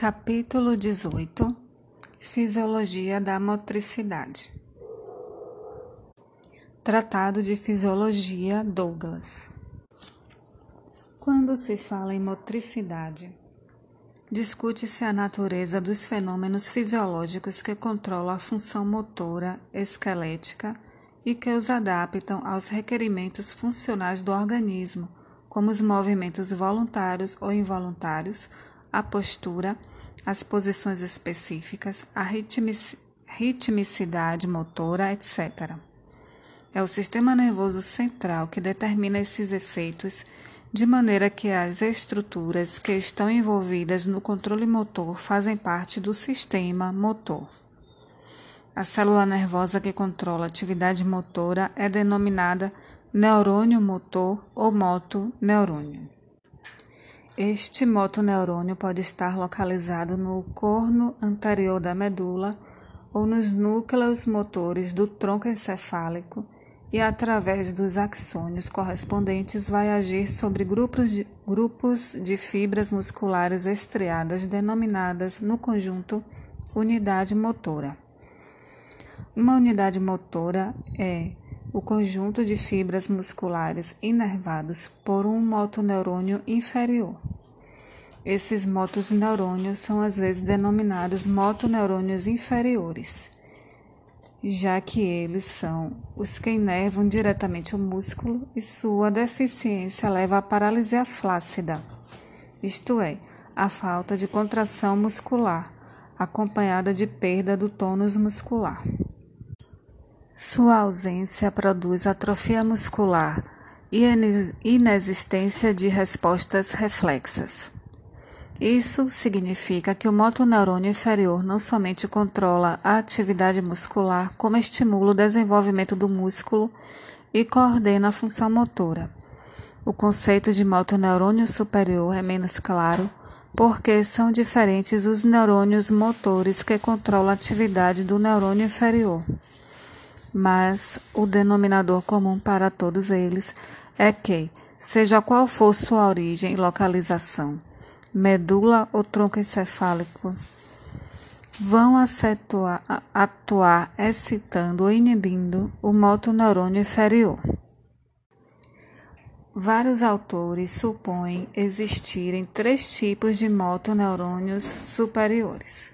Capítulo 18 Fisiologia da motricidade. Tratado de Fisiologia Douglas. Quando se fala em motricidade, discute-se a natureza dos fenômenos fisiológicos que controlam a função motora esquelética e que os adaptam aos requerimentos funcionais do organismo, como os movimentos voluntários ou involuntários, a postura, as posições específicas, a ritmicidade motora, etc. É o sistema nervoso central que determina esses efeitos, de maneira que as estruturas que estão envolvidas no controle motor fazem parte do sistema motor. A célula nervosa que controla a atividade motora é denominada neurônio motor ou motoneurônio. Este motoneurônio pode estar localizado no corno anterior da medula ou nos núcleos motores do tronco encefálico e, através dos axônios correspondentes, vai agir sobre grupos de, grupos de fibras musculares estriadas denominadas no conjunto unidade motora. Uma unidade motora é o conjunto de fibras musculares inervados por um motoneurônio inferior. Esses motoneurônios são às vezes denominados motoneurônios inferiores, já que eles são os que inervam diretamente o músculo e sua deficiência leva à paralisia flácida, isto é, a falta de contração muscular, acompanhada de perda do tônus muscular. Sua ausência produz atrofia muscular e inexistência de respostas reflexas. Isso significa que o motoneurônio inferior não somente controla a atividade muscular, como estimula o desenvolvimento do músculo e coordena a função motora. O conceito de motoneurônio superior é menos claro porque são diferentes os neurônios motores que controlam a atividade do neurônio inferior mas o denominador comum para todos eles é que, seja qual for sua origem e localização, medula ou tronco encefálico, vão atuar, atuar excitando ou inibindo o motoneurônio inferior. Vários autores supõem existirem três tipos de motoneurônios superiores.